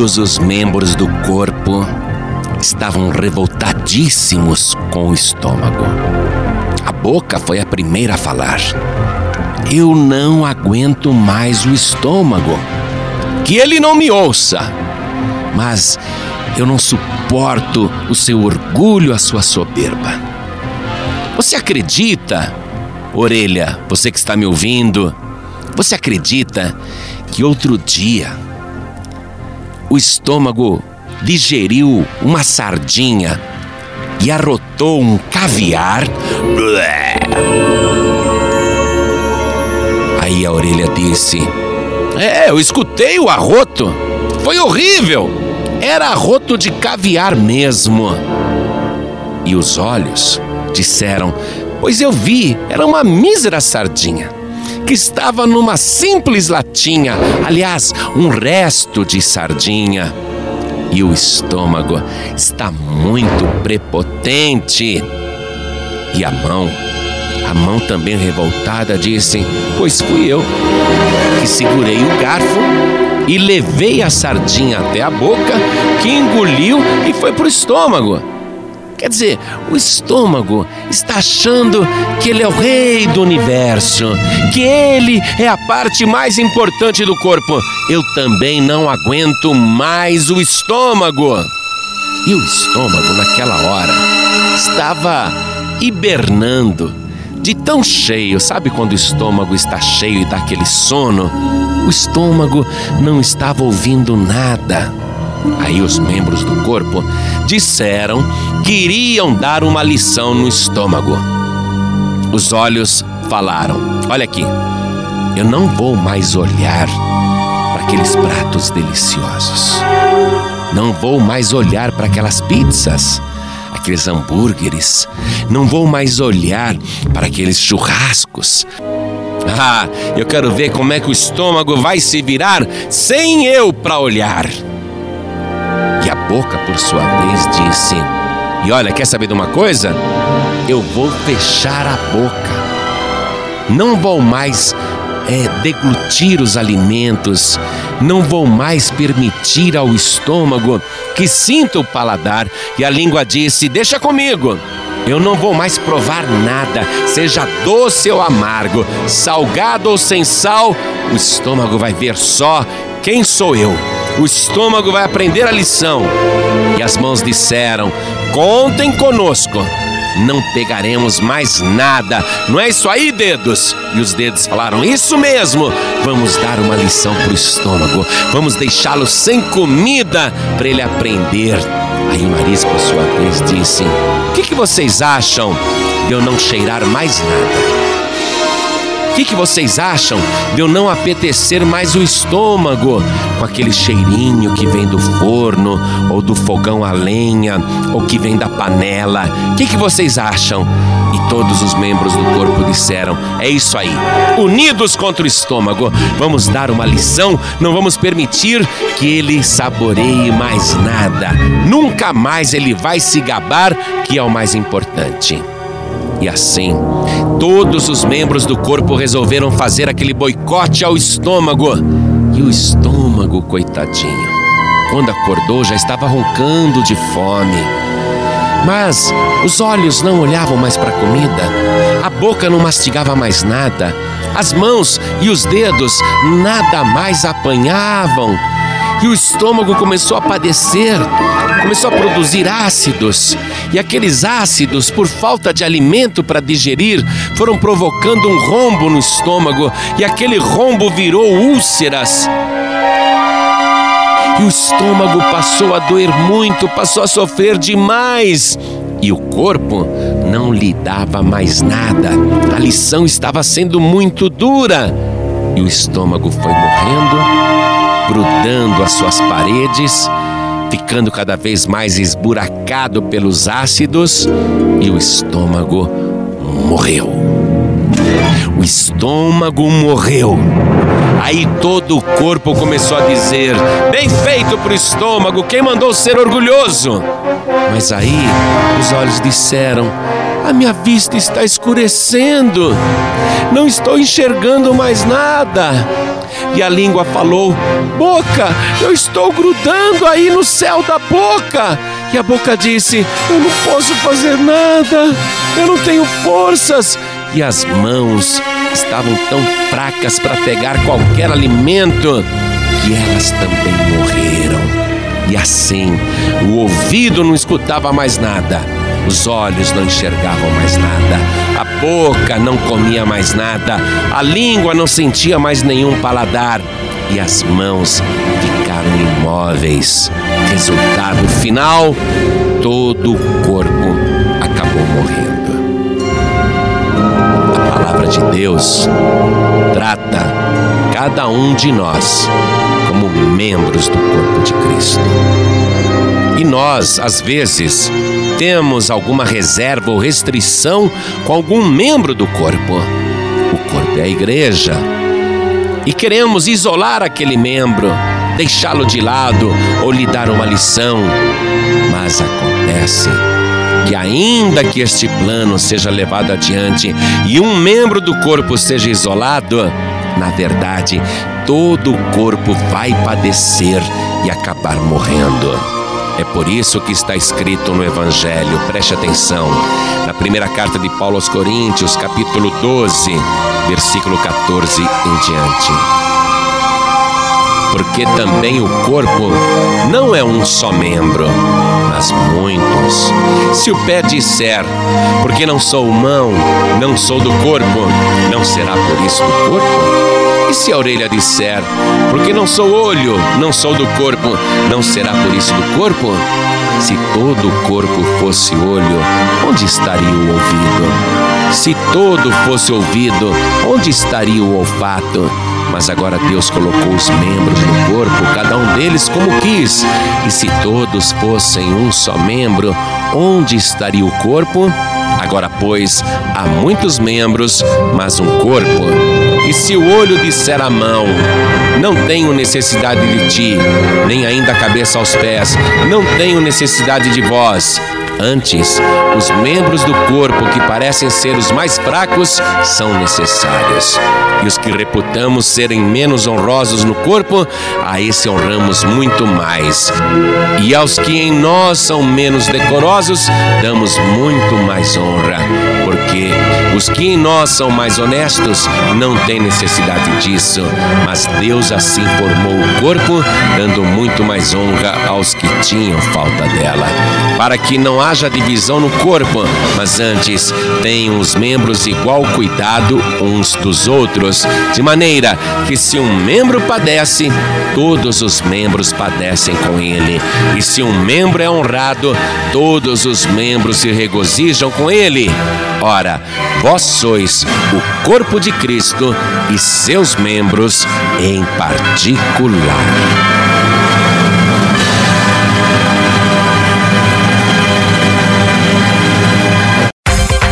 Todos os membros do corpo estavam revoltadíssimos com o estômago. A boca foi a primeira a falar. Eu não aguento mais o estômago. Que ele não me ouça. Mas eu não suporto o seu orgulho, a sua soberba. Você acredita, orelha, você que está me ouvindo, você acredita que outro dia o estômago digeriu uma sardinha e arrotou um caviar? Aí a orelha disse: É, eu escutei o arroto. Foi horrível. Era arroto de caviar mesmo. E os olhos disseram: Pois eu vi, era uma mísera sardinha que estava numa simples latinha, aliás, um resto de sardinha. E o estômago está muito prepotente. E a mão, a mão também revoltada, disse: Pois fui eu que segurei o garfo e levei a sardinha até a boca, que engoliu e foi para o estômago. Quer dizer, o estômago está achando que ele é o rei do universo, que ele é a parte mais importante do corpo. Eu também não aguento mais o estômago. E o estômago, naquela hora, estava hibernando, de tão cheio. Sabe quando o estômago está cheio e dá aquele sono? O estômago não estava ouvindo nada. Aí os membros do corpo disseram que iriam dar uma lição no estômago. Os olhos falaram: Olha aqui, eu não vou mais olhar para aqueles pratos deliciosos. Não vou mais olhar para aquelas pizzas, aqueles hambúrgueres. Não vou mais olhar para aqueles churrascos. Ah, eu quero ver como é que o estômago vai se virar sem eu para olhar. A boca, por sua vez, disse: E olha, quer saber de uma coisa? Eu vou fechar a boca. Não vou mais é, deglutir os alimentos, não vou mais permitir ao estômago que sinta o paladar. E a língua disse: Deixa comigo. Eu não vou mais provar nada, seja doce ou amargo, salgado ou sem sal, o estômago vai ver só quem sou eu o estômago vai aprender a lição. E as mãos disseram: Contem conosco, não pegaremos mais nada. Não é isso aí, dedos? E os dedos falaram: Isso mesmo, vamos dar uma lição para o estômago, vamos deixá-lo sem comida para ele aprender. Aí o nariz, por sua vez, disse: O que, que vocês acham de eu não cheirar mais nada? Que, que vocês acham de eu não apetecer mais o estômago com aquele cheirinho que vem do forno ou do fogão a lenha ou que vem da panela? O que, que vocês acham? E todos os membros do corpo disseram: É isso aí, unidos contra o estômago, vamos dar uma lição, não vamos permitir que ele saboreie mais nada. Nunca mais ele vai se gabar, que é o mais importante. E assim, todos os membros do corpo resolveram fazer aquele boicote ao estômago. E o estômago, coitadinho, quando acordou já estava roncando de fome. Mas os olhos não olhavam mais para a comida, a boca não mastigava mais nada, as mãos e os dedos nada mais apanhavam e o estômago começou a padecer, começou a produzir ácidos, e aqueles ácidos, por falta de alimento para digerir, foram provocando um rombo no estômago, e aquele rombo virou úlceras. E o estômago passou a doer muito, passou a sofrer demais. E o corpo não lhe dava mais nada. A lição estava sendo muito dura. E o estômago foi morrendo grudando as suas paredes, ficando cada vez mais esburacado pelos ácidos e o estômago morreu. O estômago morreu. Aí todo o corpo começou a dizer: Bem feito para o estômago, quem mandou ser orgulhoso? Mas aí os olhos disseram: A minha vista está escurecendo, não estou enxergando mais nada. E a língua falou: Boca, eu estou grudando aí no céu da boca. E a boca disse: Eu não posso fazer nada, eu não tenho forças. E as mãos estavam tão fracas para pegar qualquer alimento que elas também morreram. E assim, o ouvido não escutava mais nada, os olhos não enxergavam mais nada, boca não comia mais nada, a língua não sentia mais nenhum paladar e as mãos ficaram imóveis. Resultado final: todo o corpo acabou morrendo. A palavra de Deus trata cada um de nós como membros do corpo de Cristo. E nós, às vezes, temos alguma reserva ou restrição com algum membro do corpo. O corpo é a igreja. E queremos isolar aquele membro, deixá-lo de lado ou lhe dar uma lição. Mas acontece que, ainda que este plano seja levado adiante e um membro do corpo seja isolado, na verdade, todo o corpo vai padecer e acabar morrendo. É por isso que está escrito no Evangelho, preste atenção, na primeira carta de Paulo aos Coríntios, capítulo 12, versículo 14 em diante. Porque também o corpo não é um só membro, mas muitos. Se o pé disser, porque não sou mão, não sou do corpo, não será por isso do corpo? E se a orelha disser, porque não sou olho, não sou do corpo, não será por isso do corpo? Se todo o corpo fosse olho, onde estaria o ouvido? Se todo fosse ouvido, onde estaria o olfato? Mas agora Deus colocou os membros no corpo, cada um deles como quis. E se todos fossem um só membro, onde estaria o corpo? Agora, pois, há muitos membros, mas um corpo. E se o olho disser à mão: Não tenho necessidade de ti, nem ainda a cabeça aos pés, não tenho necessidade de vós Antes, os membros do corpo que parecem ser os mais fracos são necessários. E os que reputamos serem menos honrosos no corpo, a esse honramos muito mais. E aos que em nós são menos decorosos, damos muito mais honra, os que em nós são mais honestos não têm necessidade disso, mas Deus assim formou o corpo, dando muito mais honra aos que tinham falta dela, para que não haja divisão no corpo, mas antes tenham os membros igual cuidado uns dos outros, de maneira que se um membro padece, todos os membros padecem com ele, e se um membro é honrado, todos os membros se regozijam com ele. Ora, Vós sois o corpo de Cristo e seus membros em particular.